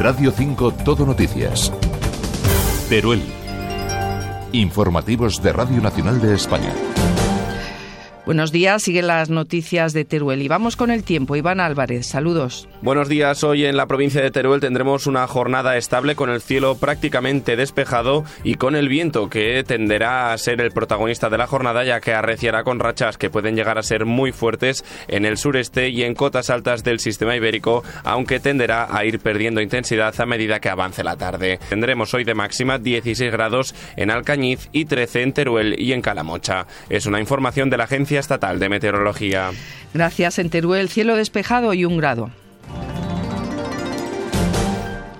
Radio 5 Todo Noticias. Teruel. Informativos de Radio Nacional de España. Buenos días, siguen las noticias de Teruel y vamos con el tiempo. Iván Álvarez, saludos. Buenos días, hoy en la provincia de Teruel tendremos una jornada estable con el cielo prácticamente despejado y con el viento que tenderá a ser el protagonista de la jornada ya que arreciará con rachas que pueden llegar a ser muy fuertes en el sureste y en cotas altas del sistema ibérico, aunque tenderá a ir perdiendo intensidad a medida que avance la tarde. Tendremos hoy de máxima 16 grados en Alcañiz y 13 en Teruel y en Calamocha. Es una información de la agencia Estatal de Meteorología. Gracias, en Teruel, cielo despejado y un grado.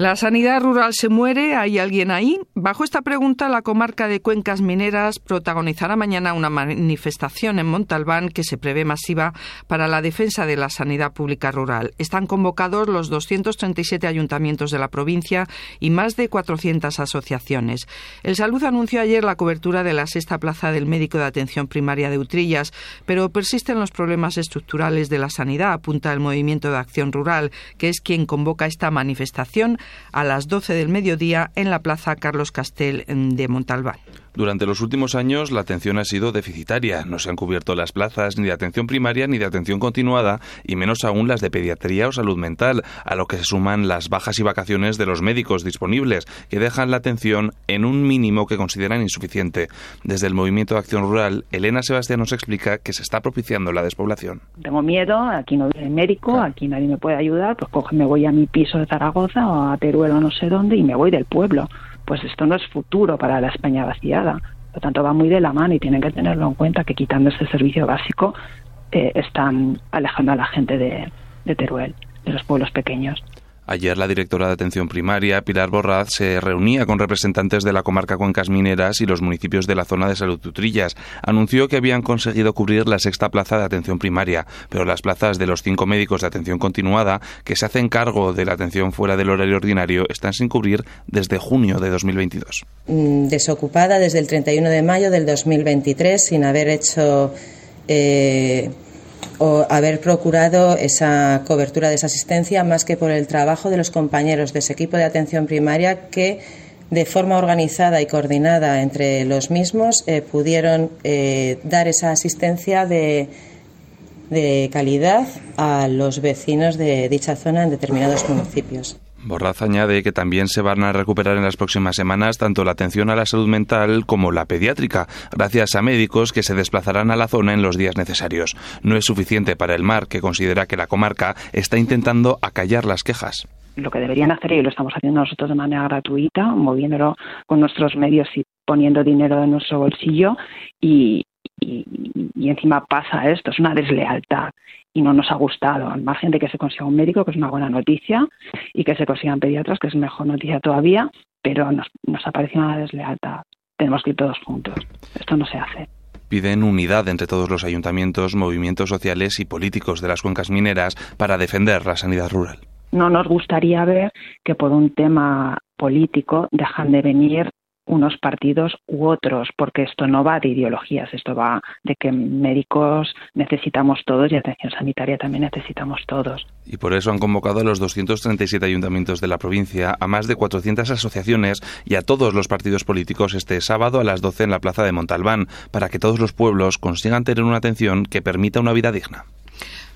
¿La sanidad rural se muere? ¿Hay alguien ahí? Bajo esta pregunta, la comarca de Cuencas Mineras protagonizará mañana una manifestación en Montalbán que se prevé masiva para la defensa de la sanidad pública rural. Están convocados los 237 ayuntamientos de la provincia y más de 400 asociaciones. El Salud anunció ayer la cobertura de la sexta plaza del médico de atención primaria de Utrillas, pero persisten los problemas estructurales de la sanidad, apunta el Movimiento de Acción Rural, que es quien convoca esta manifestación a las 12 del mediodía en la Plaza Carlos Castel de Montalbán. Durante los últimos años la atención ha sido deficitaria. No se han cubierto las plazas ni de atención primaria ni de atención continuada y menos aún las de pediatría o salud mental, a lo que se suman las bajas y vacaciones de los médicos disponibles, que dejan la atención en un mínimo que consideran insuficiente. Desde el Movimiento de Acción Rural, Elena Sebastián nos explica que se está propiciando la despoblación. Tengo miedo, aquí no viene médico, aquí nadie me puede ayudar, pues coge, me voy a mi piso de Zaragoza o a Teruel o no sé dónde y me voy del pueblo pues esto no es futuro para la España vaciada. Por tanto, va muy de la mano y tienen que tenerlo en cuenta que quitando este servicio básico eh, están alejando a la gente de Teruel, de los pueblos pequeños. Ayer la directora de Atención Primaria, Pilar Borraz, se reunía con representantes de la comarca Cuencas Mineras y los municipios de la zona de Salud Tutrillas. Anunció que habían conseguido cubrir la sexta plaza de atención primaria, pero las plazas de los cinco médicos de atención continuada que se hacen cargo de la atención fuera del horario ordinario están sin cubrir desde junio de 2022. Mm, desocupada desde el 31 de mayo del 2023 sin haber hecho eh, o haber procurado esa cobertura de esa asistencia más que por el trabajo de los compañeros de ese equipo de atención primaria que de forma organizada y coordinada entre los mismos eh, pudieron eh, dar esa asistencia de, de calidad a los vecinos de dicha zona en determinados municipios. Borraz añade que también se van a recuperar en las próximas semanas tanto la atención a la salud mental como la pediátrica, gracias a médicos que se desplazarán a la zona en los días necesarios. No es suficiente para el MAR, que considera que la comarca está intentando acallar las quejas lo que deberían hacer y lo estamos haciendo nosotros de manera gratuita, moviéndolo con nuestros medios y poniendo dinero en nuestro bolsillo y, y, encima pasa esto, es una deslealtad y no nos ha gustado, al margen de que se consiga un médico, que es una buena noticia, y que se consigan pediatras, que es mejor noticia todavía, pero nos, nos ha parecido una deslealtad. Tenemos que ir todos juntos. Esto no se hace piden unidad entre todos los ayuntamientos, movimientos sociales y políticos de las cuencas mineras para defender la sanidad rural. No nos gustaría ver que por un tema político dejan de venir unos partidos u otros, porque esto no va de ideologías, esto va de que médicos necesitamos todos y atención sanitaria también necesitamos todos. Y por eso han convocado a los 237 ayuntamientos de la provincia, a más de 400 asociaciones y a todos los partidos políticos este sábado a las 12 en la plaza de Montalbán, para que todos los pueblos consigan tener una atención que permita una vida digna.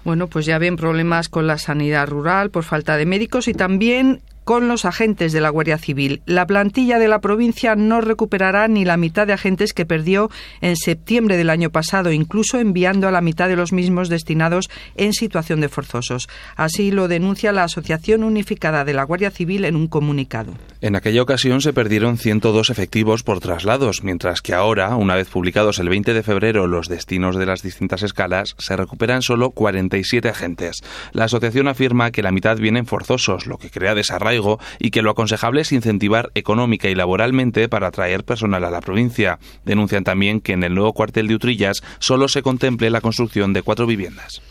Bueno, pues ya ven problemas con la sanidad rural por falta de médicos y también con los agentes de la Guardia Civil. La plantilla de la provincia no recuperará ni la mitad de agentes que perdió en septiembre del año pasado, incluso enviando a la mitad de los mismos destinados en situación de forzosos. Así lo denuncia la Asociación Unificada de la Guardia Civil en un comunicado. En aquella ocasión se perdieron 102 efectivos por traslados, mientras que ahora, una vez publicados el 20 de febrero los destinos de las distintas escalas, se recuperan solo 47 agentes. La asociación afirma que la mitad vienen forzosos, lo que crea desarrollo y que lo aconsejable es incentivar económica y laboralmente para atraer personal a la provincia. Denuncian también que en el nuevo cuartel de Utrillas solo se contemple la construcción de cuatro viviendas.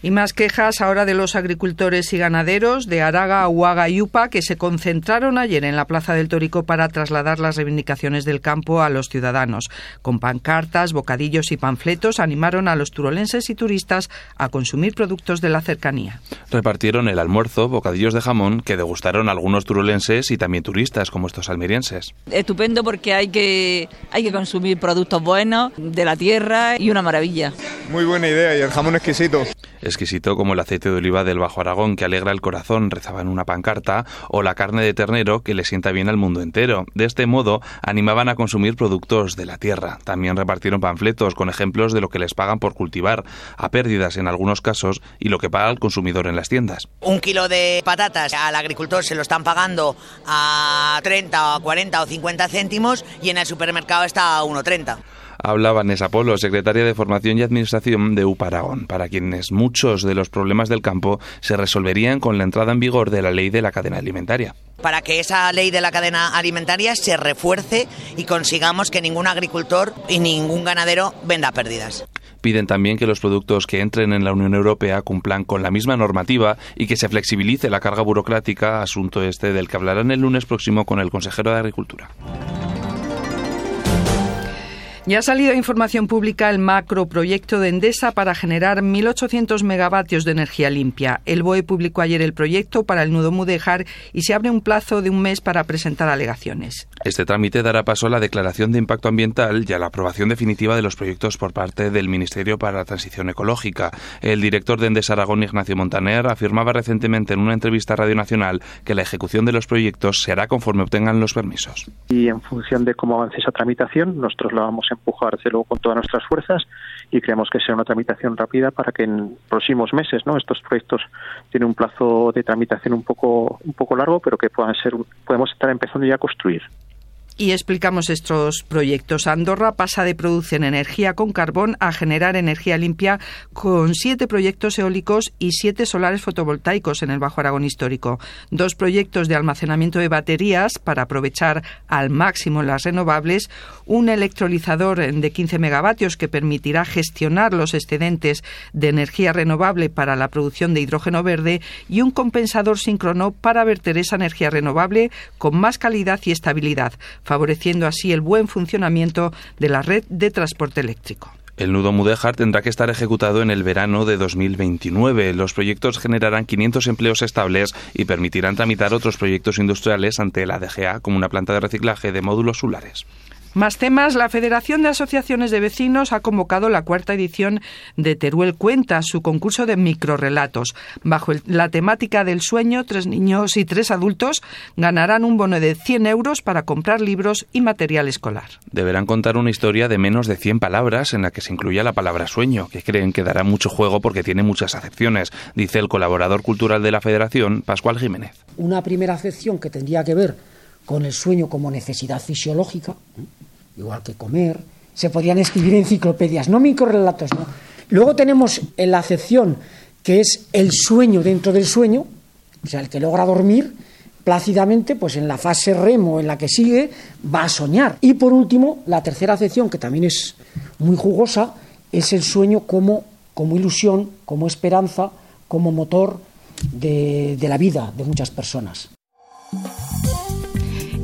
Y más quejas ahora de los agricultores y ganaderos de Araga, Huaga y Upa que se concentraron ayer en la Plaza del Tórico para trasladar las reivindicaciones del campo a los ciudadanos. Con pancartas, bocadillos y panfletos animaron a los turolenses y turistas a consumir productos de la cercanía. Repartieron el almuerzo, bocadillos de jamón que degustaron algunos turolenses y también turistas como estos almerienses. Estupendo porque hay que, hay que consumir productos buenos de la tierra y una maravilla. Muy buena idea y el jamón exquisito exquisito como el aceite de oliva del Bajo Aragón que alegra el corazón, rezaba en una pancarta, o la carne de ternero que le sienta bien al mundo entero. De este modo, animaban a consumir productos de la tierra. También repartieron panfletos con ejemplos de lo que les pagan por cultivar, a pérdidas en algunos casos, y lo que paga el consumidor en las tiendas. Un kilo de patatas al agricultor se lo están pagando a 30, 40 o 50 céntimos y en el supermercado está a 1,30 habla Vanessa Polo, secretaria de Formación y Administración de UPARAGON, para quienes muchos de los problemas del campo se resolverían con la entrada en vigor de la ley de la cadena alimentaria para que esa ley de la cadena alimentaria se refuerce y consigamos que ningún agricultor y ningún ganadero venda pérdidas. Piden también que los productos que entren en la Unión Europea cumplan con la misma normativa y que se flexibilice la carga burocrática, asunto este del que hablarán el lunes próximo con el consejero de Agricultura. Ya ha salido información pública el macroproyecto de Endesa para generar 1.800 megavatios de energía limpia. El BOE publicó ayer el proyecto para el nudo Mudejar y se abre un plazo de un mes para presentar alegaciones. Este trámite dará paso a la declaración de impacto ambiental y a la aprobación definitiva de los proyectos por parte del Ministerio para la Transición Ecológica. El director de Endesa Aragón, Ignacio Montaner, afirmaba recientemente en una entrevista a Radio Nacional que la ejecución de los proyectos se hará conforme obtengan los permisos. Y en función de cómo avance esa tramitación, nosotros lo vamos a empujar luego con todas nuestras fuerzas y creemos que sea una tramitación rápida para que en próximos meses, ¿no? Estos proyectos tienen un plazo de tramitación un poco un poco largo, pero que puedan ser podemos estar empezando ya a construir y explicamos estos proyectos. Andorra pasa de producir energía con carbón a generar energía limpia con siete proyectos eólicos y siete solares fotovoltaicos en el Bajo Aragón histórico. Dos proyectos de almacenamiento de baterías para aprovechar al máximo las renovables, un electrolizador de 15 megavatios que permitirá gestionar los excedentes de energía renovable para la producción de hidrógeno verde y un compensador síncrono para verter esa energía renovable con más calidad y estabilidad favoreciendo así el buen funcionamiento de la red de transporte eléctrico. El nudo Mudéjar tendrá que estar ejecutado en el verano de 2029. Los proyectos generarán 500 empleos estables y permitirán tramitar otros proyectos industriales ante la DGA como una planta de reciclaje de módulos solares. Más temas. La Federación de Asociaciones de Vecinos ha convocado la cuarta edición de Teruel Cuenta, su concurso de microrelatos. Bajo la temática del sueño, tres niños y tres adultos ganarán un bono de 100 euros para comprar libros y material escolar. Deberán contar una historia de menos de 100 palabras en la que se incluya la palabra sueño, que creen que dará mucho juego porque tiene muchas acepciones, dice el colaborador cultural de la Federación, Pascual Jiménez. Una primera acepción que tendría que ver con el sueño como necesidad fisiológica, igual que comer. Se podrían escribir enciclopedias, no microrelatos, no. Luego tenemos la acepción que es el sueño dentro del sueño, o sea, el que logra dormir plácidamente, pues en la fase remo en la que sigue, va a soñar. Y por último, la tercera acepción, que también es muy jugosa, es el sueño como, como ilusión, como esperanza, como motor de, de la vida de muchas personas.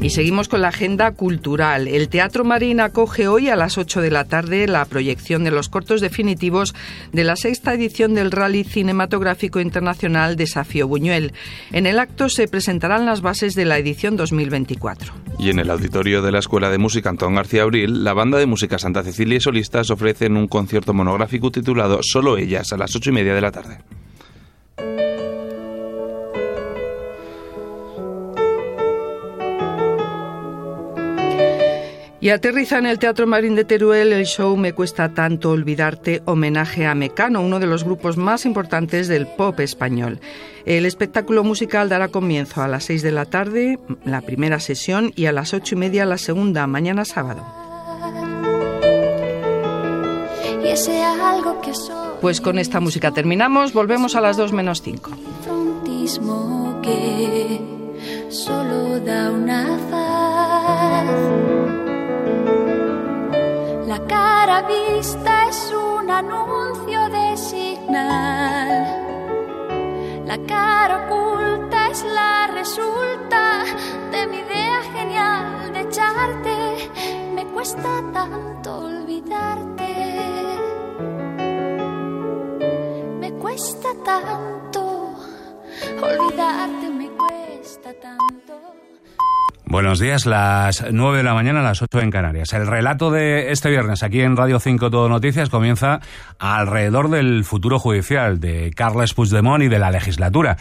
Y seguimos con la agenda cultural. El Teatro Marín acoge hoy a las 8 de la tarde la proyección de los cortos definitivos de la sexta edición del Rally Cinematográfico Internacional Desafío Buñuel. En el acto se presentarán las bases de la edición 2024. Y en el auditorio de la Escuela de Música Antón García Abril, la banda de música Santa Cecilia y solistas ofrecen un concierto monográfico titulado Solo ellas a las ocho y media de la tarde. Y aterriza en el Teatro Marín de Teruel el show Me cuesta tanto olvidarte, homenaje a Mecano, uno de los grupos más importantes del pop español. El espectáculo musical dará comienzo a las 6 de la tarde, la primera sesión, y a las ocho y media la segunda, mañana sábado. Pues con esta música terminamos, volvemos a las 2 menos 5. que solo da una La cara vista es un anuncio de señal La cara oculta es la resulta de mi idea genial de echarte. Me cuesta tanto olvidarte. Me cuesta tanto olvidarte, me cuesta tanto. Buenos días, las 9 de la mañana, las 8 en Canarias. El relato de este viernes aquí en Radio 5 Todo Noticias comienza alrededor del futuro judicial de Carles Puigdemont y de la legislatura.